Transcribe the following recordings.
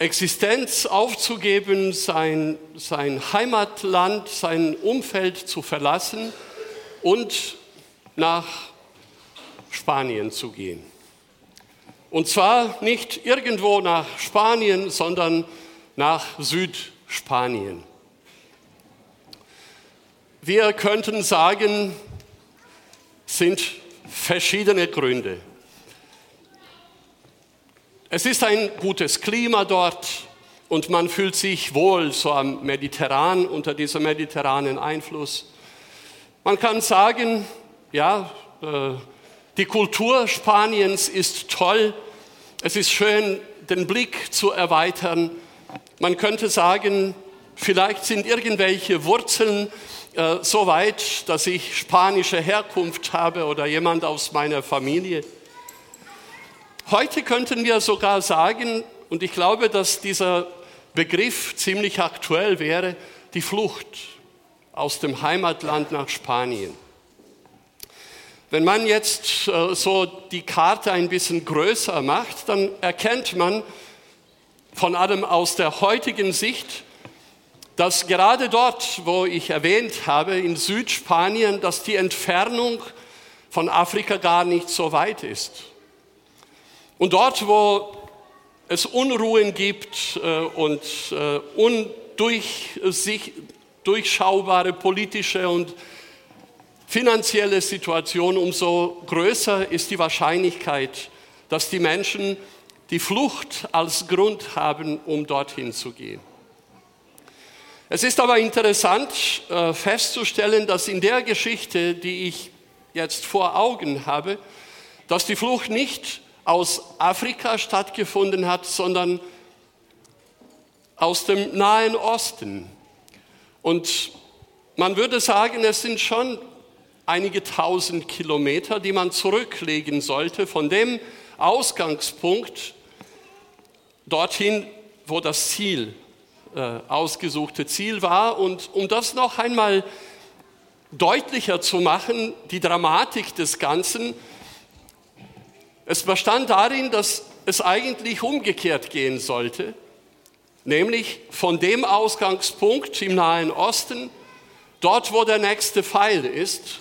Existenz aufzugeben, sein, sein Heimatland, sein Umfeld zu verlassen und nach Spanien zu gehen. Und zwar nicht irgendwo nach Spanien, sondern nach Südspanien. Wir könnten sagen, sind verschiedene Gründe. Es ist ein gutes Klima dort und man fühlt sich wohl so am Mediterran unter diesem mediterranen Einfluss. Man kann sagen, ja, äh, die Kultur Spaniens ist toll. Es ist schön, den Blick zu erweitern. Man könnte sagen, vielleicht sind irgendwelche Wurzeln äh, so weit, dass ich spanische Herkunft habe oder jemand aus meiner Familie. Heute könnten wir sogar sagen, und ich glaube, dass dieser Begriff ziemlich aktuell wäre, die Flucht aus dem Heimatland nach Spanien. Wenn man jetzt äh, so die Karte ein bisschen größer macht, dann erkennt man von allem aus der heutigen Sicht, dass gerade dort, wo ich erwähnt habe, in Südspanien, dass die Entfernung von Afrika gar nicht so weit ist. Und dort, wo es Unruhen gibt äh, und äh, undurchschaubare politische und finanzielle Situation, umso größer ist die Wahrscheinlichkeit, dass die Menschen die Flucht als Grund haben, um dorthin zu gehen. Es ist aber interessant äh, festzustellen, dass in der Geschichte, die ich jetzt vor Augen habe, dass die Flucht nicht aus Afrika stattgefunden hat, sondern aus dem Nahen Osten. Und man würde sagen, es sind schon einige tausend Kilometer, die man zurücklegen sollte von dem Ausgangspunkt dorthin, wo das Ziel, äh, ausgesuchte Ziel war. Und um das noch einmal deutlicher zu machen, die Dramatik des Ganzen, es bestand darin, dass es eigentlich umgekehrt gehen sollte, nämlich von dem Ausgangspunkt im Nahen Osten, dort wo der nächste Pfeil ist,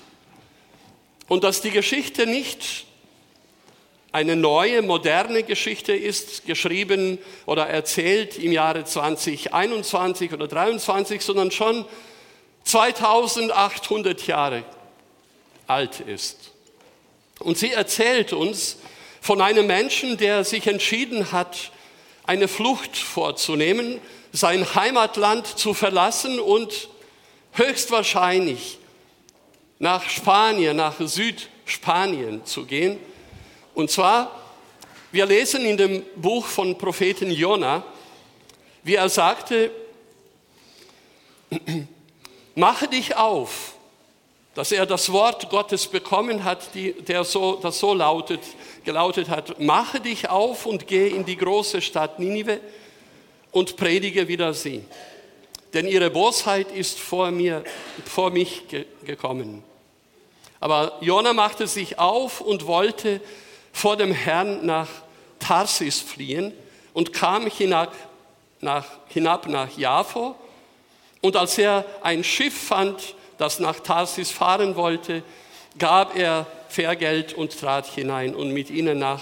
und dass die Geschichte nicht eine neue, moderne Geschichte ist, geschrieben oder erzählt im Jahre 2021 oder 2023, sondern schon 2800 Jahre alt ist. Und sie erzählt uns von einem Menschen, der sich entschieden hat, eine Flucht vorzunehmen, sein Heimatland zu verlassen und höchstwahrscheinlich nach Spanien, nach Südspanien zu gehen. Und zwar, wir lesen in dem Buch von Propheten Jona, wie er sagte, mache dich auf, dass er das Wort Gottes bekommen hat, die, der so, das so lautet, gelautet hat, mache dich auf und geh in die große Stadt Ninive und predige wieder sie. Denn ihre Bosheit ist vor, mir, vor mich ge gekommen. Aber Jona machte sich auf und wollte vor dem Herrn nach Tarsis fliehen und kam hinab nach, hinab nach Jaffo. Und als er ein Schiff fand, das nach Tarsis fahren wollte, gab er Fährgeld und trat hinein, um mit ihnen nach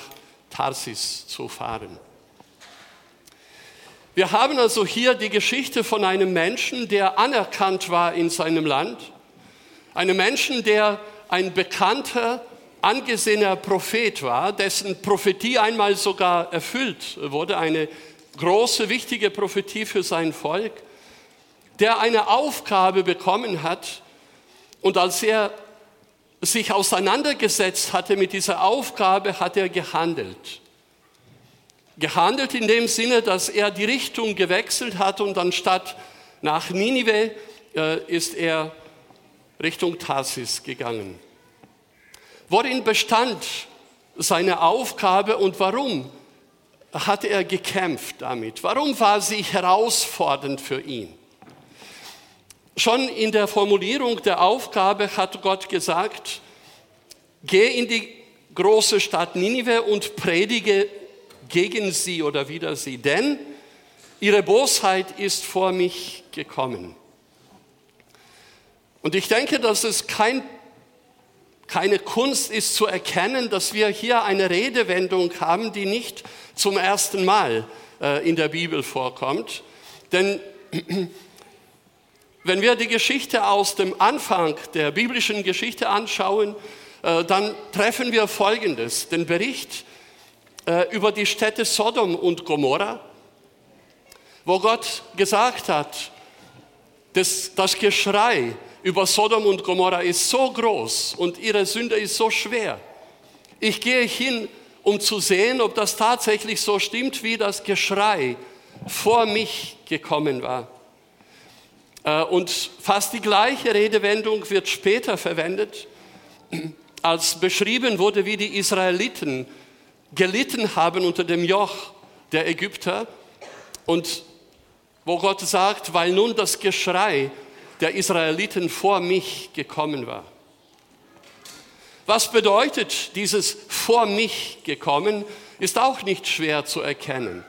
Tarsis zu fahren. Wir haben also hier die Geschichte von einem Menschen, der anerkannt war in seinem Land, einem Menschen, der ein bekannter, angesehener Prophet war, dessen Prophetie einmal sogar erfüllt wurde, eine große, wichtige Prophetie für sein Volk, der eine Aufgabe bekommen hat und als er sich auseinandergesetzt hatte mit dieser Aufgabe, hat er gehandelt. Gehandelt in dem Sinne, dass er die Richtung gewechselt hat und anstatt nach Ninive äh, ist er Richtung Tarsis gegangen. Worin bestand seine Aufgabe und warum hat er gekämpft damit? Warum war sie herausfordernd für ihn? Schon in der Formulierung der Aufgabe hat Gott gesagt, geh in die große Stadt Ninive und predige gegen sie oder wider sie, denn ihre Bosheit ist vor mich gekommen. Und ich denke, dass es kein, keine Kunst ist zu erkennen, dass wir hier eine Redewendung haben, die nicht zum ersten Mal äh, in der Bibel vorkommt. Denn wenn wir die Geschichte aus dem Anfang der biblischen Geschichte anschauen, äh, dann treffen wir Folgendes. Den Bericht äh, über die Städte Sodom und Gomorra, wo Gott gesagt hat, das, das Geschrei über Sodom und Gomorra ist so groß und ihre Sünde ist so schwer. Ich gehe hin, um zu sehen, ob das tatsächlich so stimmt, wie das Geschrei vor mich gekommen war. Äh, und fast die gleiche Redewendung wird später verwendet, als beschrieben wurde, wie die Israeliten gelitten haben unter dem Joch der Ägypter und wo Gott sagt, weil nun das Geschrei der Israeliten vor mich gekommen war. Was bedeutet dieses vor mich gekommen, ist auch nicht schwer zu erkennen.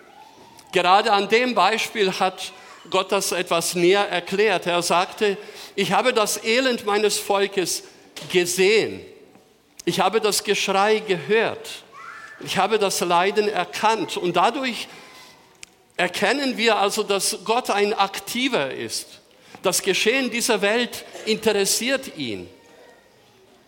Gerade an dem Beispiel hat Gott das etwas näher erklärt. Er sagte, ich habe das Elend meines Volkes gesehen. Ich habe das Geschrei gehört. Ich habe das Leiden erkannt. Und dadurch erkennen wir also, dass Gott ein Aktiver ist. Das Geschehen dieser Welt interessiert ihn.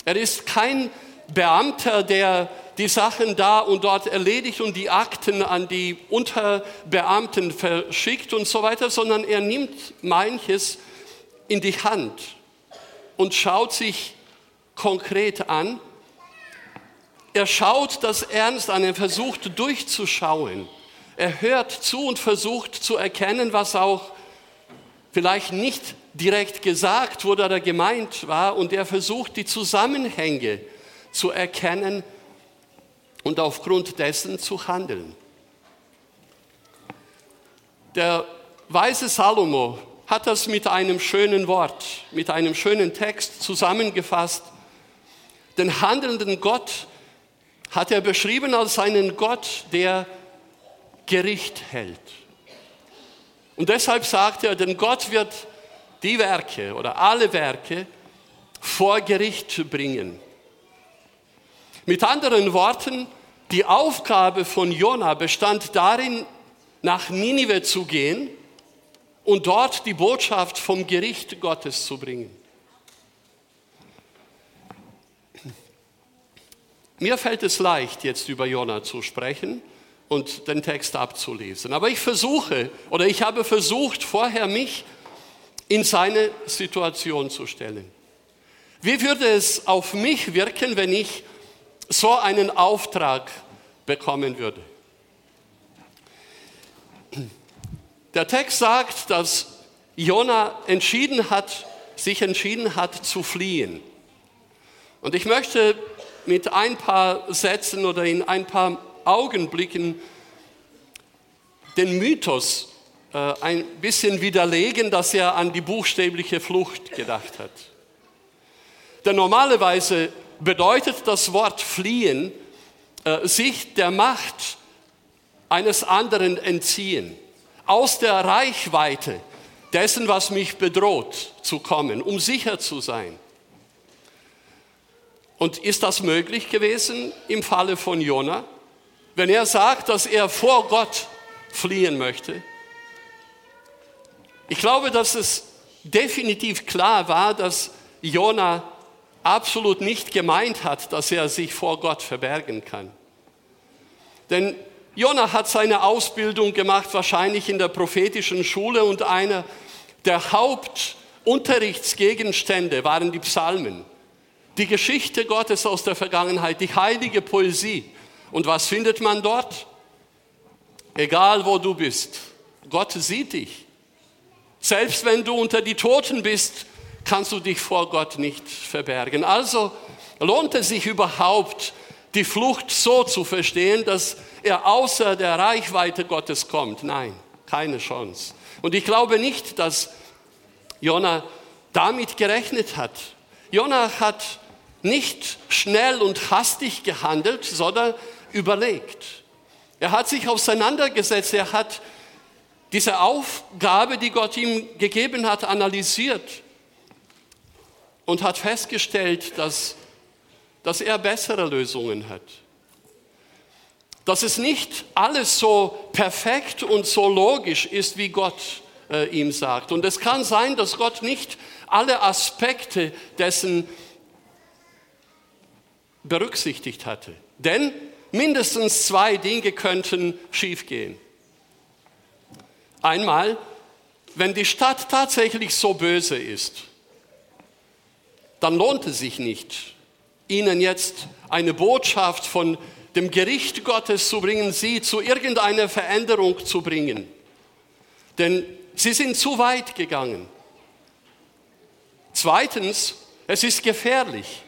Er ist kein Beamter, der die Sachen da und dort erledigt und die Akten an die Unterbeamten verschickt und so weiter, sondern er nimmt manches in die Hand und schaut sich konkret an. Er schaut das ernst an, er versucht durchzuschauen. Er hört zu und versucht zu erkennen, was auch vielleicht nicht direkt gesagt wurde oder gemeint war. Und er versucht die Zusammenhänge zu erkennen und aufgrund dessen zu handeln. Der weise Salomo hat das mit einem schönen Wort, mit einem schönen Text zusammengefasst. Den handelnden Gott hat er beschrieben als einen Gott, der Gericht hält. Und deshalb sagt er, denn Gott wird die Werke oder alle Werke vor Gericht bringen. Mit anderen Worten, die Aufgabe von Jona bestand darin, nach Ninive zu gehen und dort die Botschaft vom Gericht Gottes zu bringen. Mir fällt es leicht, jetzt über Jona zu sprechen und den Text abzulesen. Aber ich versuche oder ich habe versucht, vorher mich in seine Situation zu stellen. Wie würde es auf mich wirken, wenn ich so einen Auftrag bekommen würde. Der Text sagt, dass Jona entschieden hat, sich entschieden hat zu fliehen. Und ich möchte mit ein paar Sätzen oder in ein paar Augenblicken den Mythos äh, ein bisschen widerlegen, dass er an die buchstäbliche Flucht gedacht hat. Denn normalerweise bedeutet das Wort fliehen, äh, sich der Macht eines anderen entziehen, aus der Reichweite dessen, was mich bedroht, zu kommen, um sicher zu sein. Und ist das möglich gewesen im Falle von Jona? Wenn er sagt, dass er vor Gott fliehen möchte? Ich glaube, dass es definitiv klar war, dass Jona absolut nicht gemeint hat, dass er sich vor Gott verbergen kann. Denn Jona hat seine Ausbildung gemacht, wahrscheinlich in der prophetischen Schule und einer der Hauptunterrichtsgegenstände waren die Psalmen. Die Geschichte Gottes aus der Vergangenheit, die heilige Poesie. Und was findet man dort? Egal wo du bist, Gott sieht dich. Selbst wenn du unter die Toten bist, kannst du dich vor Gott nicht verbergen. Also lohnt es sich überhaupt, die Flucht so zu verstehen, dass er außer der Reichweite Gottes kommt. Nein, keine Chance. Und ich glaube nicht, dass Jona damit gerechnet hat. Jona hat nicht schnell und hastig gehandelt, sondern überlegt. Er hat sich auseinandergesetzt, er hat diese Aufgabe, die Gott ihm gegeben hat, analysiert und hat festgestellt, dass, dass er bessere Lösungen hat. Dass es nicht alles so perfekt und so logisch ist, wie Gott äh, ihm sagt. Und es kann sein, dass Gott nicht alle Aspekte dessen berücksichtigt hatte. Denn mindestens zwei Dinge könnten schiefgehen. Einmal, wenn die Stadt tatsächlich so böse ist, dann lohnt es sich nicht, ihnen jetzt eine Botschaft von dem Gericht Gottes zu bringen, sie zu irgendeiner Veränderung zu bringen. Denn sie sind zu weit gegangen. Zweitens, es ist gefährlich.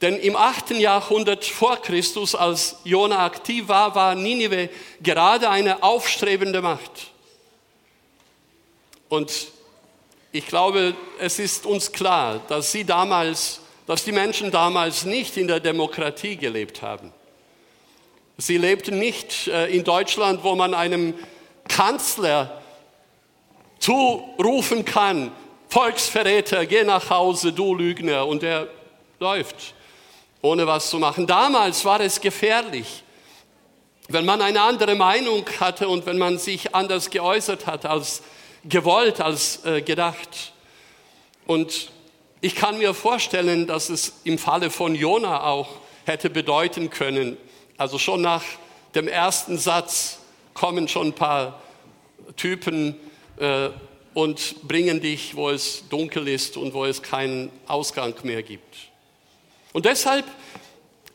Denn im 8. Jahrhundert vor Christus, als Jona aktiv war, war Ninive gerade eine aufstrebende Macht. Und ich glaube, es ist uns klar, dass sie damals, dass die Menschen damals nicht in der Demokratie gelebt haben. Sie lebten nicht äh, in Deutschland, wo man einem Kanzler zurufen kann, Volksverräter, geh nach Hause, du Lügner, und er läuft ohne was zu machen. Damals war es gefährlich, wenn man eine andere Meinung hatte und wenn man sich anders geäußert hat als gewollt, als äh, gedacht. Und ich kann mir vorstellen, dass es im Falle von Jona auch hätte bedeuten können, also schon nach dem ersten Satz kommen schon ein paar Typen äh, und bringen dich, wo es dunkel ist und wo es keinen Ausgang mehr gibt. Und deshalb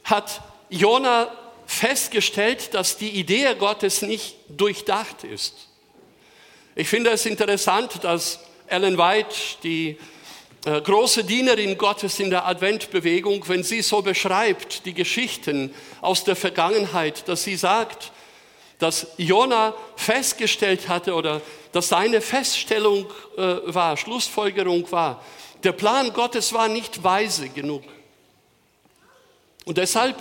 hat Jona festgestellt, dass die Idee Gottes nicht durchdacht ist. Ich finde es interessant, dass Ellen White, die äh, große Dienerin Gottes in der Adventbewegung, wenn sie so beschreibt, die Geschichten aus der Vergangenheit, dass sie sagt, dass Jona festgestellt hatte oder dass seine Feststellung äh, war, Schlussfolgerung war, der Plan Gottes war nicht weise genug. Und deshalb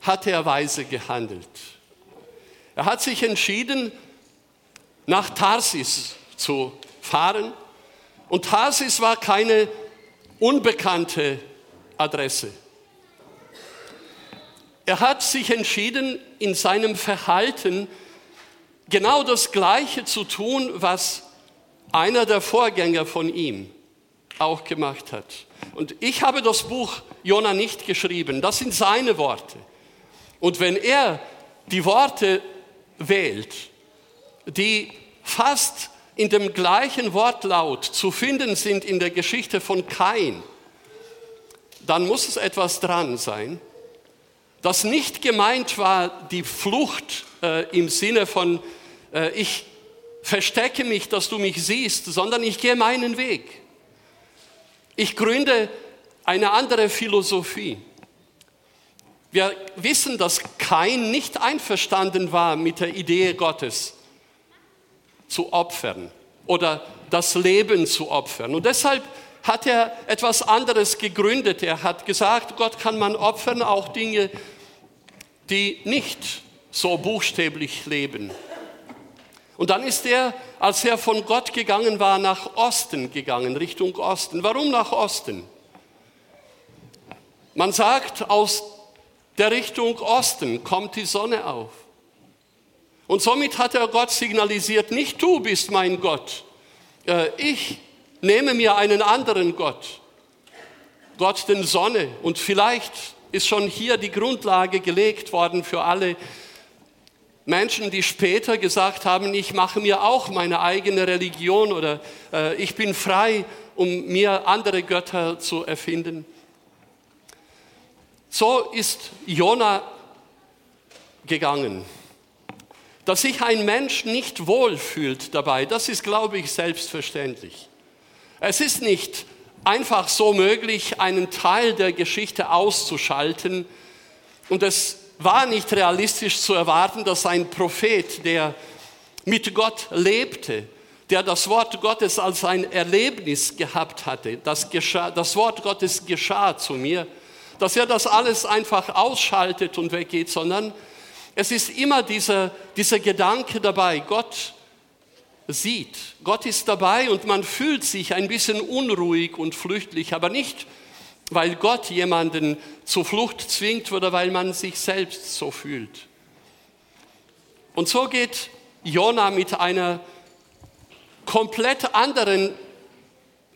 hat er weise gehandelt. Er hat sich entschieden, nach Tarsis zu fahren. Und Tarsis war keine unbekannte Adresse. Er hat sich entschieden, in seinem Verhalten genau das Gleiche zu tun, was einer der Vorgänger von ihm auch gemacht hat. Und ich habe das Buch Jona nicht geschrieben, das sind seine Worte. Und wenn er die Worte wählt, die fast in dem gleichen Wortlaut zu finden sind in der Geschichte von Kain, dann muss es etwas dran sein, das nicht gemeint war, die Flucht äh, im Sinne von, äh, ich verstecke mich, dass du mich siehst, sondern ich gehe meinen Weg. Ich gründe eine andere Philosophie. Wir wissen, dass Kain nicht einverstanden war mit der Idee Gottes zu opfern oder das Leben zu opfern. Und deshalb hat er etwas anderes gegründet. Er hat gesagt, Gott kann man opfern, auch Dinge, die nicht so buchstäblich leben. Und dann ist er, als er von Gott gegangen war, nach Osten gegangen, Richtung Osten. Warum nach Osten? Man sagt, aus der Richtung Osten kommt die Sonne auf. Und somit hat er Gott signalisiert, nicht du bist mein Gott, äh, ich nehme mir einen anderen Gott, Gott den Sonne. Und vielleicht ist schon hier die Grundlage gelegt worden für alle Menschen, die später gesagt haben, ich mache mir auch meine eigene Religion oder äh, ich bin frei, um mir andere Götter zu erfinden. So ist Jona gegangen. Dass sich ein Mensch nicht wohlfühlt dabei, das ist, glaube ich, selbstverständlich. Es ist nicht einfach so möglich, einen Teil der Geschichte auszuschalten und es war nicht realistisch zu erwarten, dass ein Prophet, der mit Gott lebte, der das Wort Gottes als ein Erlebnis gehabt hatte, das, geschah, das Wort Gottes geschah zu mir, dass er das alles einfach ausschaltet und weggeht, sondern Es ist immer dieser, dieser Gedanke dabei, Gott sieht, Gott ist dabei und man fühlt sich ein bisschen unruhig und flüchtlich, aber nicht, weil Gott jemanden zur Flucht zwingt oder weil man sich selbst so fühlt. Und so geht Jona mit einer komplett anderen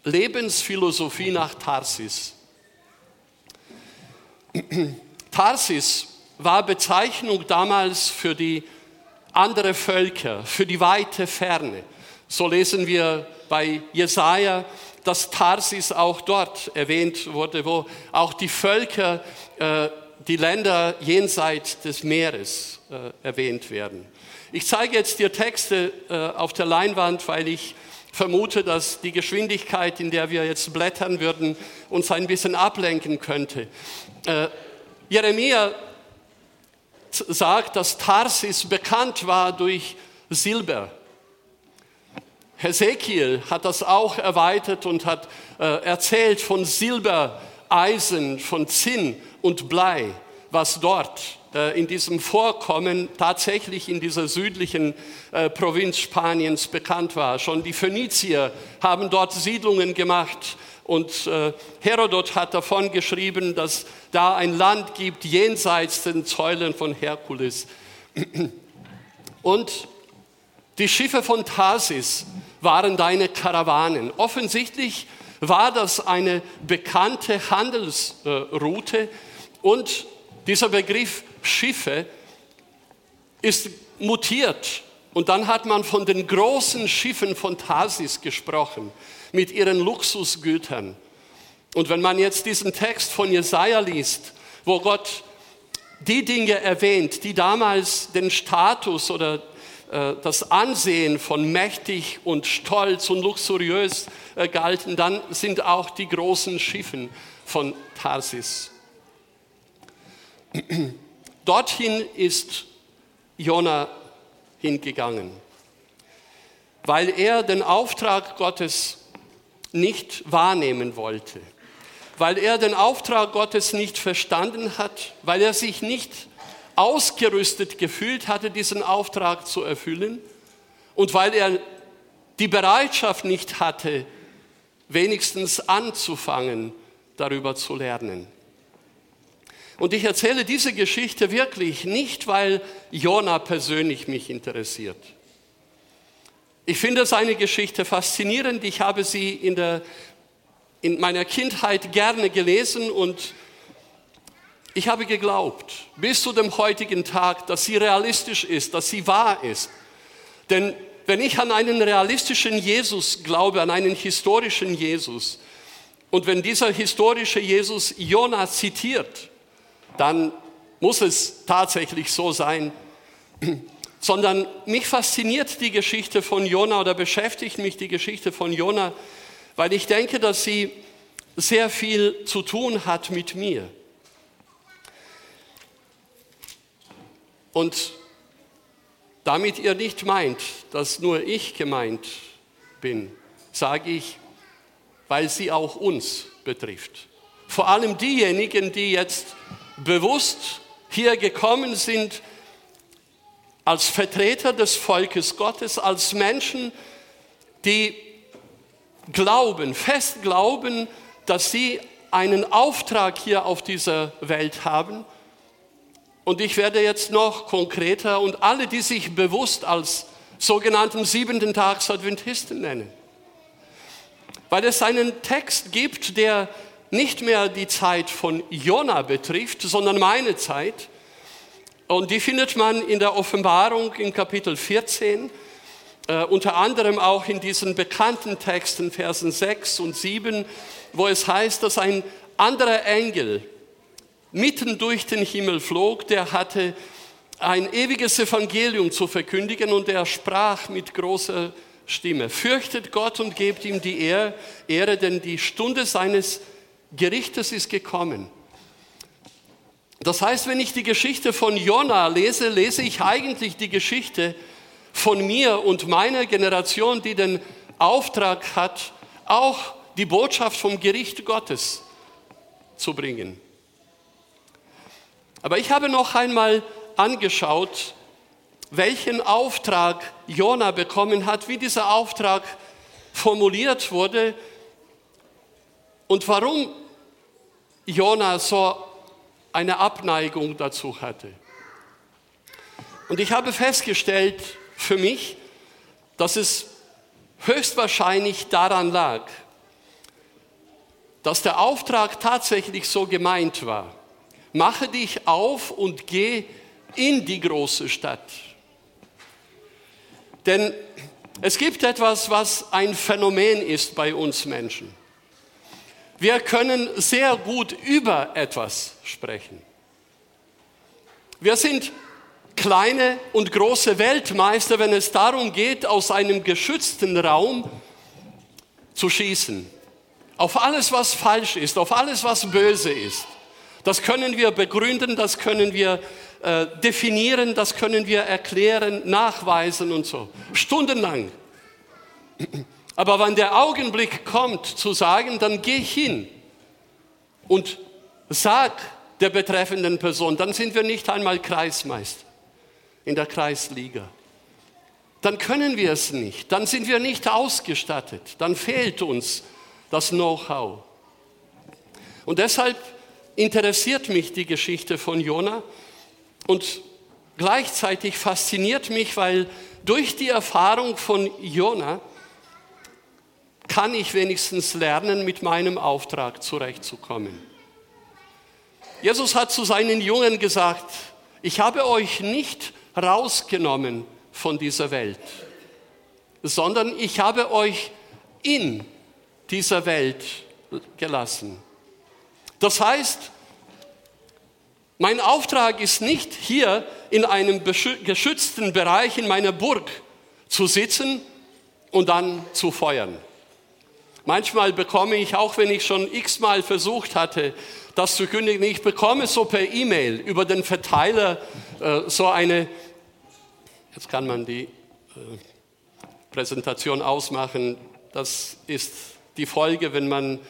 Lebensphilosophie nach Tarsis. Tarsis war Bezeichnung damals für die andere Völker, für die weite Ferne. So lesen wir bei Jesaja, dass Tarsis auch dort erwähnt wurde, wo auch die Völker, äh, die Länder jenseits des Meeres äh, erwähnt werden. Ich zeige jetzt dir Texte äh, auf der Leinwand, weil ich vermute, dass die Geschwindigkeit, in der wir jetzt blättern würden, uns ein bisschen ablenken könnte. Jeremia sagt, dass Tarsis bekannt war durch Silber. Hesekiel hat das auch erweitert und hat äh, erzählt von Silber, Eisen, von Zinn und Blei, was dort äh, in diesem Vorkommen tatsächlich in dieser südlichen äh, Provinz Spaniens bekannt war. Schon die Phönizier haben dort Siedlungen gemacht und äh, Herodot hat davon geschrieben, dass da ein Land gibt jenseits den Säulen von Herkules. Und die Schiffe von Tarsis waren deine Karawanen. Offensichtlich war das eine bekannte Handelsroute und dieser Begriff Schiffe ist mutiert und dann hat man von den großen Schiffen von Tarsis gesprochen mit ihren Luxusgütern. Und wenn man jetzt diesen Text von Jesaja liest, wo Gott die Dinge erwähnt, die damals den Status oder äh, das Ansehen von mächtig und stolz und luxuriös äh, galten, dann sind auch die großen Schiffen von Tarsis. Dorthin ist Jona hingegangen, weil er den Auftrag Gottes nicht wahrnehmen wollte, weil er den Auftrag Gottes nicht verstanden hat, weil er sich nicht ausgerüstet gefühlt hatte, diesen Auftrag zu erfüllen und weil er die Bereitschaft nicht hatte, wenigstens anzufangen, darüber zu lernen. Und ich erzähle diese Geschichte wirklich nicht, weil Jona persönlich mich interessiert. Ich finde seine Geschichte faszinierend. Ich habe sie in, der, in meiner Kindheit gerne gelesen und ich habe geglaubt, bis zu dem heutigen Tag, dass sie realistisch ist, dass sie wahr ist. Denn wenn ich an einen realistischen Jesus glaube, an einen historischen Jesus, und wenn dieser historische Jesus Jona zitiert, dann muss es tatsächlich so sein, sondern mich fasziniert die Geschichte von Jona oder beschäftigt mich die Geschichte von Jona, weil ich denke, dass sie sehr viel zu tun hat mit mir. Und damit ihr nicht meint, dass nur ich gemeint bin, sage ich, weil sie auch uns betrifft. Vor allem diejenigen, die jetzt bewusst hier gekommen sind, als Vertreter des Volkes Gottes, als Menschen, die glauben, fest glauben, dass sie einen Auftrag hier auf dieser Welt haben. Und ich werde jetzt noch konkreter und alle, die sich bewusst als sogenannten siebenten Tags Adventisten nennen. Weil es einen Text gibt, der nicht mehr die Zeit von Jona betrifft, sondern meine Zeit. Und die findet man in der Offenbarung in Kapitel 14, äh, unter anderem auch in diesen bekannten Texten, Versen 6 und 7, wo es heißt, dass ein anderer Engel mitten durch den Himmel flog, der hatte ein ewiges Evangelium zu verkündigen und er sprach mit großer Stimme, fürchtet Gott und gebt ihm die Ehre, denn die Stunde seines Gerichtes ist gekommen. Das heißt, wenn ich die Geschichte von Jona lese, lese ich eigentlich die Geschichte von mir und meiner Generation, die den Auftrag hat, auch die Botschaft vom Gericht Gottes zu bringen. Aber ich habe noch einmal angeschaut, welchen Auftrag Jona bekommen hat, wie dieser Auftrag formuliert wurde und warum Jona so eine Abneigung dazu hatte. Und ich habe festgestellt für mich, dass es höchstwahrscheinlich daran lag, dass der Auftrag tatsächlich so gemeint war. Mache dich auf und geh in die große Stadt. Denn es gibt etwas, was ein Phänomen ist bei uns Menschen. Wir können sehr gut über etwas sprechen. Wir sind kleine und große Weltmeister, wenn es darum geht, aus einem geschützten Raum zu schießen. Auf alles, was falsch ist, auf alles, was böse ist. Das können wir begründen, das können wir äh, definieren, das können wir erklären, nachweisen und so. Stundenlang. Aber wenn der Augenblick kommt zu sagen, dann geh hin und sag der betreffenden Person, dann sind wir nicht einmal Kreismeister in der Kreisliga. Dann können wir es nicht, dann sind wir nicht ausgestattet, dann fehlt uns das Know-how. Und deshalb interessiert mich die Geschichte von Jona und gleichzeitig fasziniert mich, weil durch die Erfahrung von Jona kann ich wenigstens lernen, mit meinem Auftrag zurechtzukommen. Jesus hat zu seinen Jungen gesagt, ich habe euch nicht rausgenommen von dieser Welt, sondern ich habe euch in dieser Welt gelassen. Das heißt, mein Auftrag ist nicht hier in einem geschützten Bereich in meiner Burg zu sitzen und dann zu feuern. Manchmal bekomme ich, auch wenn ich schon x-mal versucht hatte, das zu kündigen, ich bekomme so per E-Mail über den Verteiler äh, so eine, jetzt kann man die äh, Präsentation ausmachen, das ist die Folge, wenn man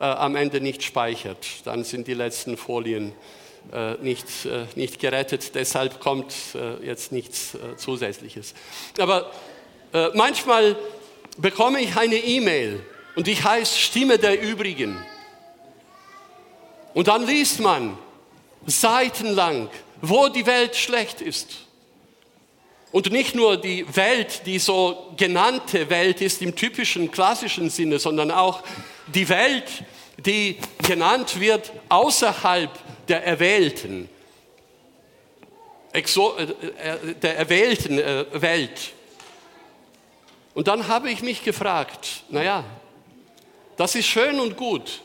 äh, am Ende nicht speichert. Dann sind die letzten Folien äh, nicht, äh, nicht gerettet. Deshalb kommt äh, jetzt nichts Zusätzliches. Aber manchmal bekomme ich eine E-Mail und die heißt Stimme der Übrigen. Und dann liest man seitenlang, wo die Welt schlecht ist. Und nicht nur die Welt, die so genannte Welt ist im typischen klassischen Sinne, sondern auch die Welt, die genannt wird außerhalb der Erwählten, äh, äh, der erwählten äh, Welt. Und dann habe ich mich gefragt, naja, das ist schön und gut,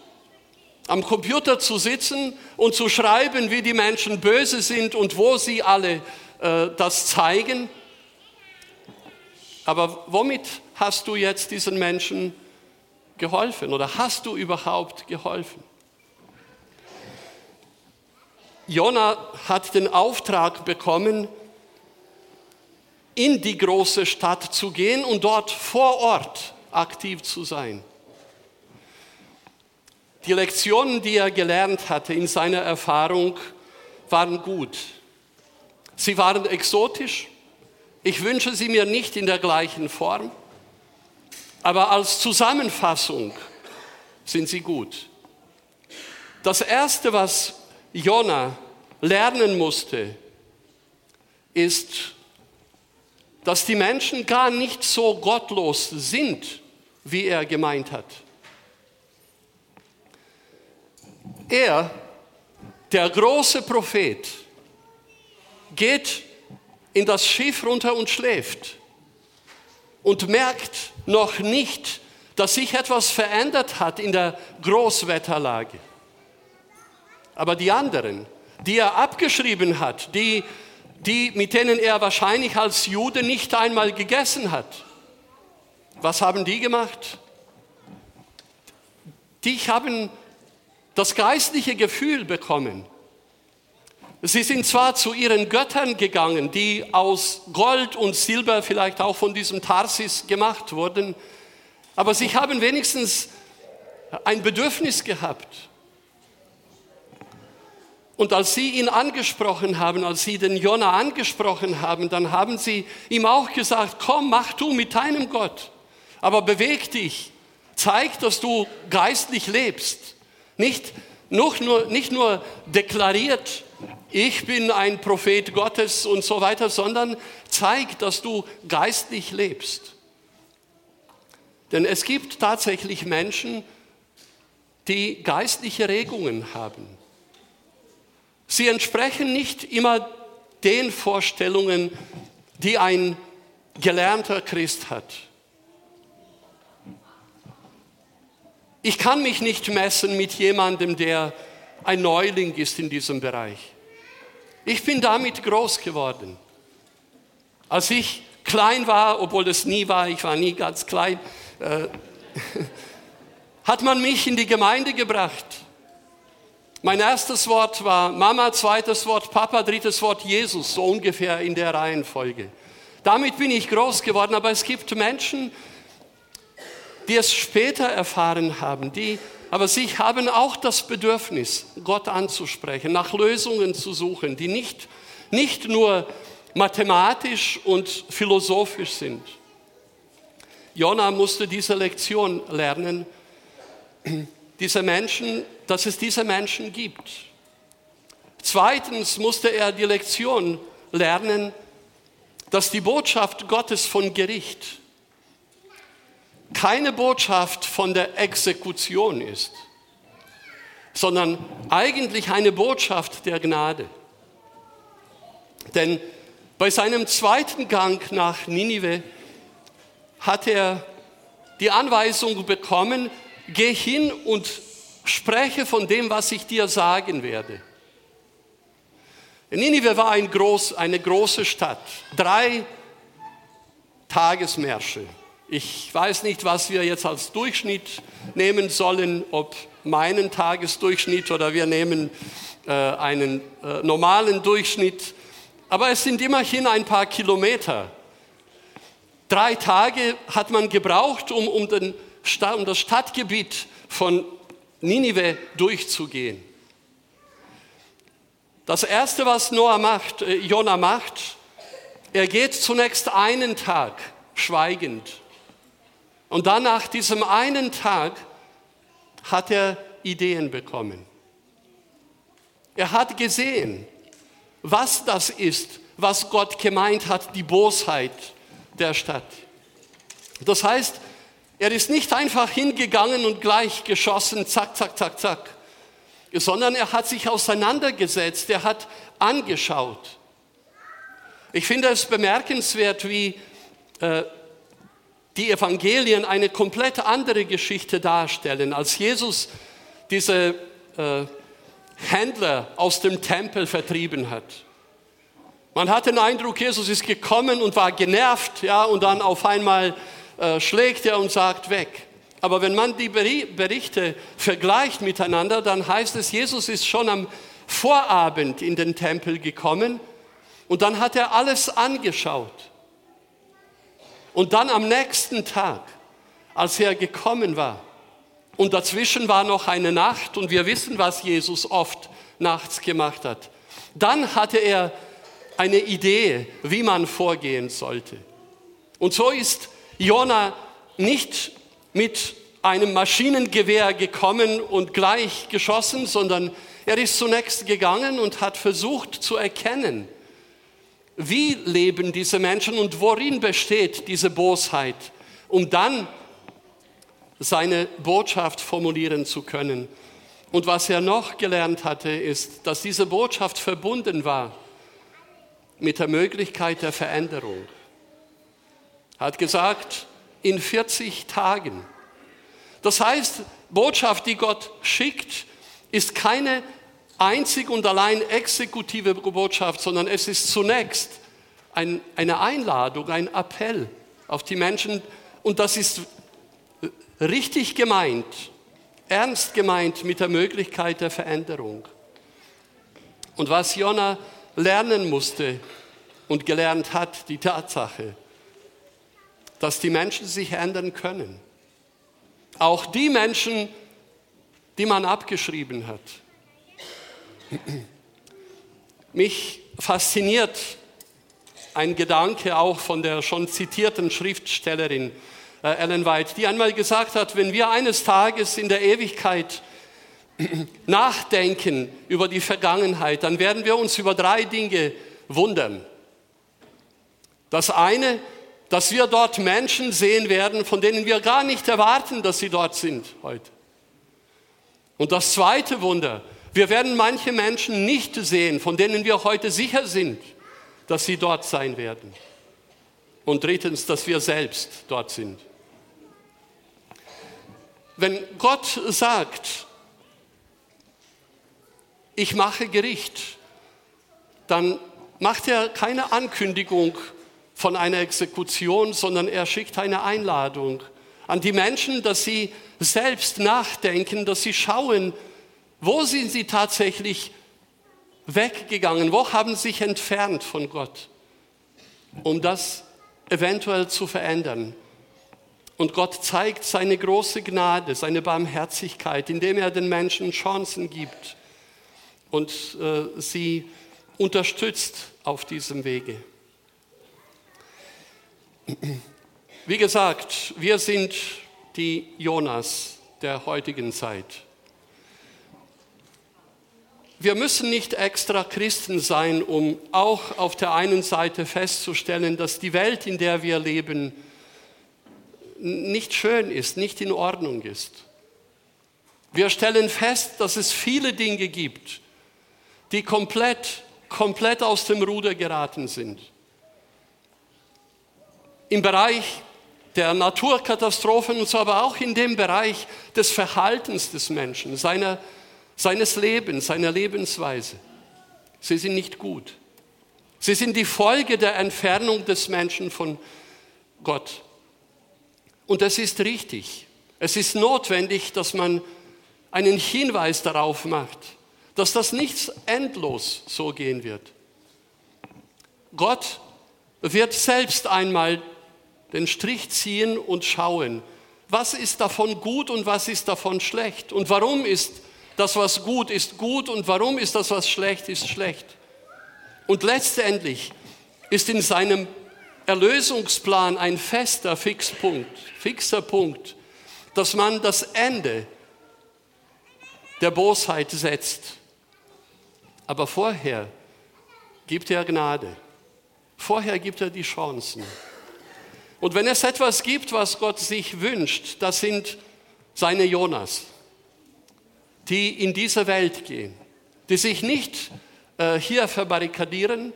am Computer zu sitzen und zu schreiben, wie die Menschen böse sind und wo sie alle äh, das zeigen. Aber womit hast du jetzt diesen Menschen geholfen oder hast du überhaupt geholfen? Jona hat den Auftrag bekommen, in die große Stadt zu gehen und dort vor Ort aktiv zu sein. Die Lektionen, die er gelernt hatte in seiner Erfahrung, waren gut. Sie waren exotisch. Ich wünsche sie mir nicht in der gleichen Form, aber als Zusammenfassung sind sie gut. Das Erste, was Jona lernen musste, ist, dass die Menschen gar nicht so gottlos sind, wie er gemeint hat. Er, der große Prophet, geht in das Schiff runter und schläft und merkt noch nicht, dass sich etwas verändert hat in der Großwetterlage. Aber die anderen, die er abgeschrieben hat, die, die, mit denen er wahrscheinlich als Jude nicht einmal gegessen hat, was haben die gemacht? Die haben das geistliche Gefühl bekommen. Sie sind zwar zu ihren Göttern gegangen, die aus Gold und Silber vielleicht auch von diesem Tarsis gemacht wurden, aber sie haben wenigstens ein Bedürfnis gehabt. Und als sie ihn angesprochen haben, als sie den Jona angesprochen haben, dann haben sie ihm auch gesagt, komm, mach du mit deinem Gott, aber beweg dich, zeig, dass du geistlich lebst. Nicht, nur, nicht nur deklariert, ich bin ein Prophet Gottes und so weiter, sondern zeig, dass du geistlich lebst. Denn es gibt tatsächlich Menschen, die geistliche Regungen haben. Sie entsprechen nicht immer den Vorstellungen, die ein gelernter Christ hat. Ich kann mich nicht messen mit jemandem, der ein Neuling ist in diesem Bereich. Ich bin damit groß geworden. Als ich klein war, obwohl es nie war, ich war nie ganz klein, äh, hat man mich in die Gemeinde gebracht. Mein erstes Wort war Mama, zweites Wort Papa, drittes Wort Jesus, so ungefähr in der Reihenfolge. Damit bin ich groß geworden, aber es gibt Menschen, die es später erfahren haben, die aber sich haben auch das Bedürfnis, Gott anzusprechen, nach Lösungen zu suchen, die nicht, nicht nur mathematisch und philosophisch sind. Jona musste diese Lektion lernen, diese Menschen, dass es diese Menschen gibt. Zweitens musste er die Lektion lernen, dass die Botschaft Gottes von Gericht keine Botschaft von der Exekution ist, sondern eigentlich eine Botschaft der Gnade. Denn bei seinem zweiten Gang nach Ninive hat er die Anweisung bekommen, geh hin und spreche von dem, was ich dir sagen werde. Ninive war ein groß, eine große Stadt, drei Tagesmärsche. Ich weiß nicht, was wir jetzt als Durchschnitt nehmen sollen, ob meinen Tagesdurchschnitt oder wir nehmen äh, einen äh, normalen Durchschnitt. Aber es sind immerhin ein paar Kilometer. Drei Tage hat man gebraucht, um, um, den, um das Stadtgebiet von Ninive durchzugehen. Das erste, was Noah macht, äh, Jona macht, er geht zunächst einen Tag schweigend und dann nach diesem einen Tag hat er Ideen bekommen. Er hat gesehen, was das ist, was Gott gemeint hat, die Bosheit der Stadt. Das heißt, er ist nicht einfach hingegangen und gleich geschossen, zack, zack, zack, zack, sondern er hat sich auseinandergesetzt, er hat angeschaut. Ich finde es bemerkenswert, wie äh, die Evangelien eine komplett andere Geschichte darstellen, als Jesus diese äh, Händler aus dem Tempel vertrieben hat. Man hat den Eindruck, Jesus ist gekommen und war genervt, ja, und dann auf einmal äh, schlägt er und sagt weg. Aber wenn man die Berichte vergleicht miteinander, dann heißt es, Jesus ist schon am Vorabend in den Tempel gekommen und dann hat er alles angeschaut. Und dann am nächsten Tag, als er gekommen war, und dazwischen war noch eine Nacht, und wir wissen, was Jesus oft nachts gemacht hat, dann hatte er eine Idee, wie man vorgehen sollte. Und so ist Jona nicht mit einem Maschinengewehr gekommen und gleich geschossen, sondern er ist zunächst gegangen und hat versucht zu erkennen, wie leben diese Menschen und worin besteht diese Bosheit, um dann seine Botschaft formulieren zu können. Und was er noch gelernt hatte, ist, dass diese Botschaft verbunden war mit der Möglichkeit der Veränderung. Er hat gesagt, in 40 Tagen. Das heißt, Botschaft, die Gott schickt, ist keine einzig und allein exekutive Botschaft, sondern es ist zunächst ein, eine Einladung, ein Appell auf die Menschen. Und das ist richtig gemeint, ernst gemeint mit der Möglichkeit der Veränderung. Und was Jona lernen musste und gelernt hat, die Tatsache, dass die Menschen sich ändern können. Auch die Menschen, die man abgeschrieben hat. Mich fasziniert ein Gedanke auch von der schon zitierten Schriftstellerin äh, Ellen White, die einmal gesagt hat, wenn wir eines Tages in der Ewigkeit nachdenken über die Vergangenheit, dann werden wir uns über drei Dinge wundern. Das eine, dass wir dort Menschen sehen werden, von denen wir gar nicht erwarten, dass sie dort sind heute. Und das zweite Wunder, wir werden manche Menschen nicht sehen, von denen wir heute sicher sind, dass sie dort sein werden. Und drittens, dass wir selbst dort sind. Wenn Gott sagt, ich mache Gericht, dann macht er keine Ankündigung von einer Exekution, sondern er schickt eine Einladung an die Menschen, dass sie selbst nachdenken, dass sie schauen, wo sind sie tatsächlich weggegangen, wo haben sie sich entfernt von Gott, um das eventuell zu verändern. Und Gott zeigt seine große Gnade, seine Barmherzigkeit, indem er den Menschen Chancen gibt und äh, sie unterstützt auf diesem Wege. Wie gesagt, wir sind die Jonas der heutigen Zeit. Wir müssen nicht extra Christen sein, um auch auf der einen Seite festzustellen, dass die Welt, in der wir leben, nicht schön ist, nicht in Ordnung ist. Wir stellen fest, dass es viele Dinge gibt, die komplett, komplett aus dem Ruder geraten sind. Im Bereich der Naturkatastrophen und so, aber auch in dem Bereich des Verhaltens des Menschen, seiner seines Lebens, seiner Lebensweise. Sie sind nicht gut. Sie sind die Folge der Entfernung des Menschen von Gott. Und es ist richtig. Es ist notwendig, dass man einen Hinweis darauf macht, dass das nicht endlos so gehen wird. Gott wird selbst einmal den Strich ziehen und schauen, was ist davon gut und was ist davon schlecht und warum ist das, was gut ist, gut und warum ist das, was schlecht ist, schlecht. Und letztendlich ist in seinem Erlösungsplan ein fester Fixpunkt, fixer Punkt, dass man das Ende der Bosheit setzt. Aber vorher gibt er Gnade. Vorher gibt er die Chancen. Und wenn es etwas gibt, was Gott sich wünscht, das sind seine Jonas die in diese Welt gehen, die sich nicht äh, hier verbarrikadieren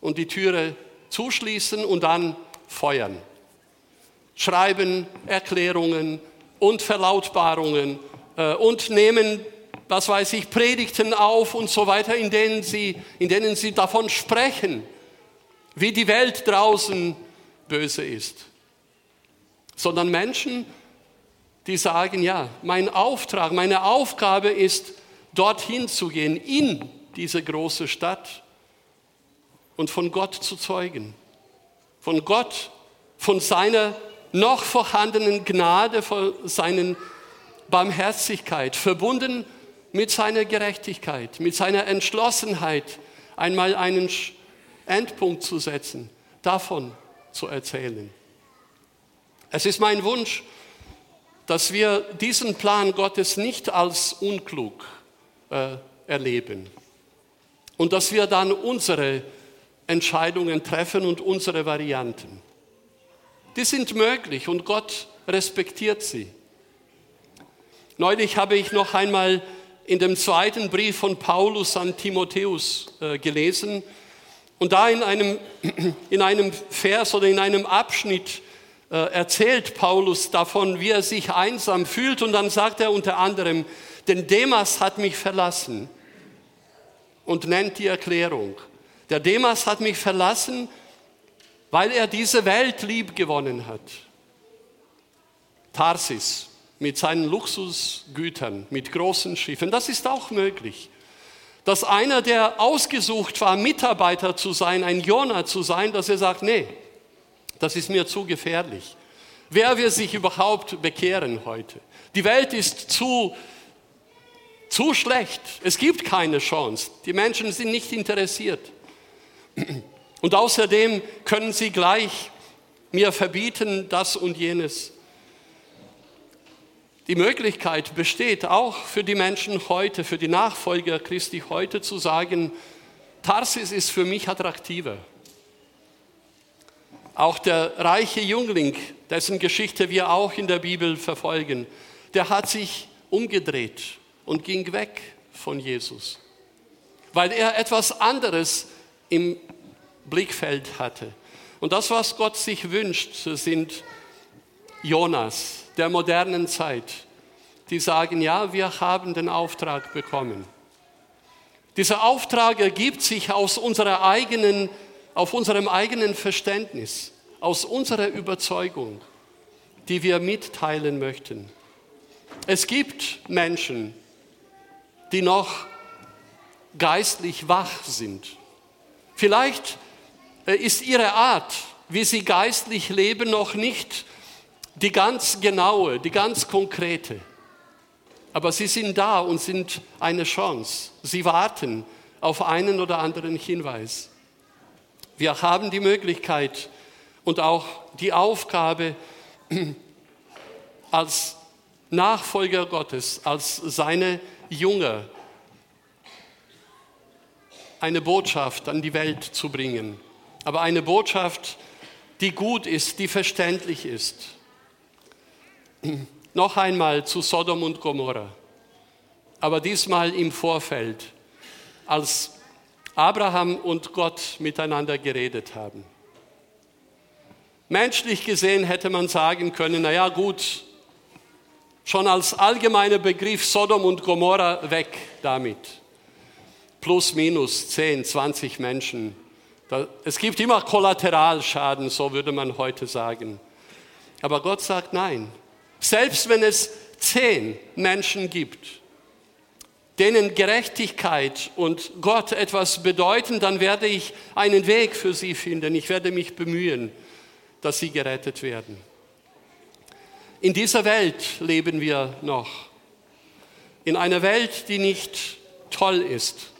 und die Türe zuschließen und dann feuern. Schreiben Erklärungen und Verlautbarungen äh, und nehmen, was weiß ich, Predigten auf und so weiter, in denen, sie, in denen sie davon sprechen, wie die Welt draußen böse ist. Sondern Menschen, die sagen, ja, mein Auftrag, meine Aufgabe ist, dorthin zu gehen, in diese große Stadt und von Gott zu zeugen. Von Gott, von seiner noch vorhandenen Gnade, von seiner Barmherzigkeit, verbunden mit seiner Gerechtigkeit, mit seiner Entschlossenheit, einmal einen Endpunkt zu setzen, davon zu erzählen. Es ist mein Wunsch, dass wir diesen Plan Gottes nicht als unklug äh, erleben und dass wir dann unsere Entscheidungen treffen und unsere Varianten. Die sind möglich und Gott respektiert sie. Neulich habe ich noch einmal in dem zweiten Brief von Paulus an Timotheus äh, gelesen und da in einem, in einem Vers oder in einem Abschnitt erzählt Paulus davon, wie er sich einsam fühlt und dann sagt er unter anderem, denn Demas hat mich verlassen und nennt die Erklärung. Der Demas hat mich verlassen, weil er diese Welt lieb gewonnen hat. Tarsis mit seinen Luxusgütern, mit großen Schiffen, das ist auch möglich. Dass einer, der ausgesucht war, Mitarbeiter zu sein, ein Jonah zu sein, dass er sagt, nee, das ist mir zu gefährlich. Wer will sich überhaupt bekehren heute? Die Welt ist zu, Zu schlecht. Es gibt keine Chance. Die Menschen sind nicht interessiert. Und außerdem können sie gleich mir verbieten das und jenes. Die Möglichkeit besteht auch für die Menschen heute, für die Nachfolger Christi heute zu sagen, Tarsis ist für mich attraktiver. Auch der reiche Jüngling, dessen Geschichte wir auch in der Bibel verfolgen, der hat sich umgedreht und ging weg von Jesus, weil er etwas anderes im Blickfeld hatte. Und das, was Gott sich wünscht, sind Jonas der modernen Zeit, die sagen, ja, wir haben den Auftrag bekommen. Dieser Auftrag ergibt sich aus unserer eigenen, auf unserem eigenen Verständnis, aus unserer Überzeugung, die wir mitteilen möchten. Es gibt Menschen, die noch geistlich wach sind. Vielleicht äh, ist ihre Art, wie sie geistlich leben, noch nicht die ganz genaue, die ganz konkrete. Aber sie sind da und sind eine Chance. Sie warten auf einen oder anderen Hinweis. Wir haben die Möglichkeit und auch die Aufgabe, als Nachfolger Gottes, als seine Jünger, eine Botschaft an die Welt zu bringen aber eine Botschaft, die gut ist, die verständlich ist. Noch einmal zu Sodom und Gomorra, aber diesmal im Vorfeld, als Abraham und Gott miteinander geredet haben. Menschlich gesehen hätte man sagen können, naja gut, schon als allgemeiner Begriff Sodom und Gomorra weg damit. Plus, minus 10, 20 Menschen es gibt immer Kollateralschaden, so würde man heute sagen. Aber Gott sagt nein. Selbst wenn es zehn Menschen gibt, denen Gerechtigkeit und Gott etwas bedeuten, dann werde ich einen Weg für sie finden. Ich werde mich bemühen, dass sie gerettet werden. In dieser Welt leben wir noch. In einer Welt, die nicht toll ist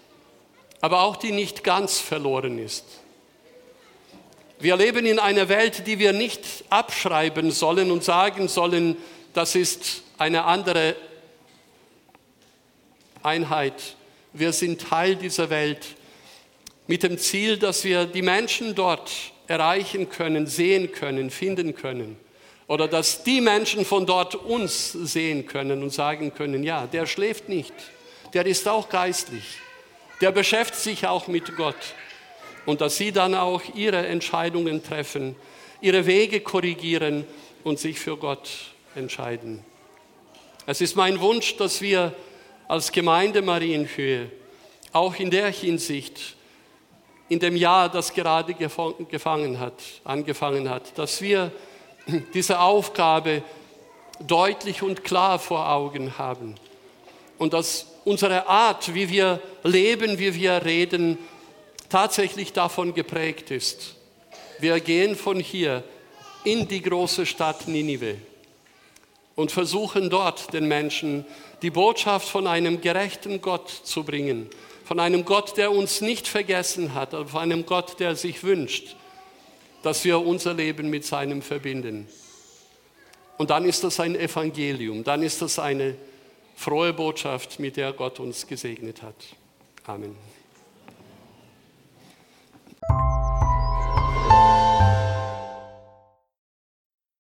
aber auch die nicht ganz verloren ist. Wir leben in einer Welt, die wir nicht abschreiben sollen und sagen sollen, das ist eine andere Einheit. Wir sind Teil dieser Welt mit dem Ziel, dass wir die Menschen dort erreichen können, sehen können, finden können. Oder dass die Menschen von dort uns sehen können und sagen können, ja, der schläft nicht, der ist auch geistlich der beschäftigt sich auch mit Gott. Und dass sie dann auch ihre Entscheidungen treffen, ihre Wege korrigieren und sich für Gott entscheiden. Es ist mein Wunsch, dass wir als Gemeinde Marienhöhe auch in der Hinsicht, in dem Jahr, das gerade gefangen hat, angefangen hat, dass wir diese Aufgabe deutlich und klar vor Augen haben und dass unsere Art, wie wir leben, wie wir reden, tatsächlich davon geprägt ist. Wir gehen von hier in die große Stadt Ninive und versuchen dort den Menschen die Botschaft von einem gerechten Gott zu bringen, von einem Gott, der uns nicht vergessen hat, von einem Gott, der sich wünscht, dass wir unser Leben mit seinem verbinden. Und dann ist das ein Evangelium, dann ist das eine frohe Botschaft, mit der Gott uns gesegnet hat. Amen.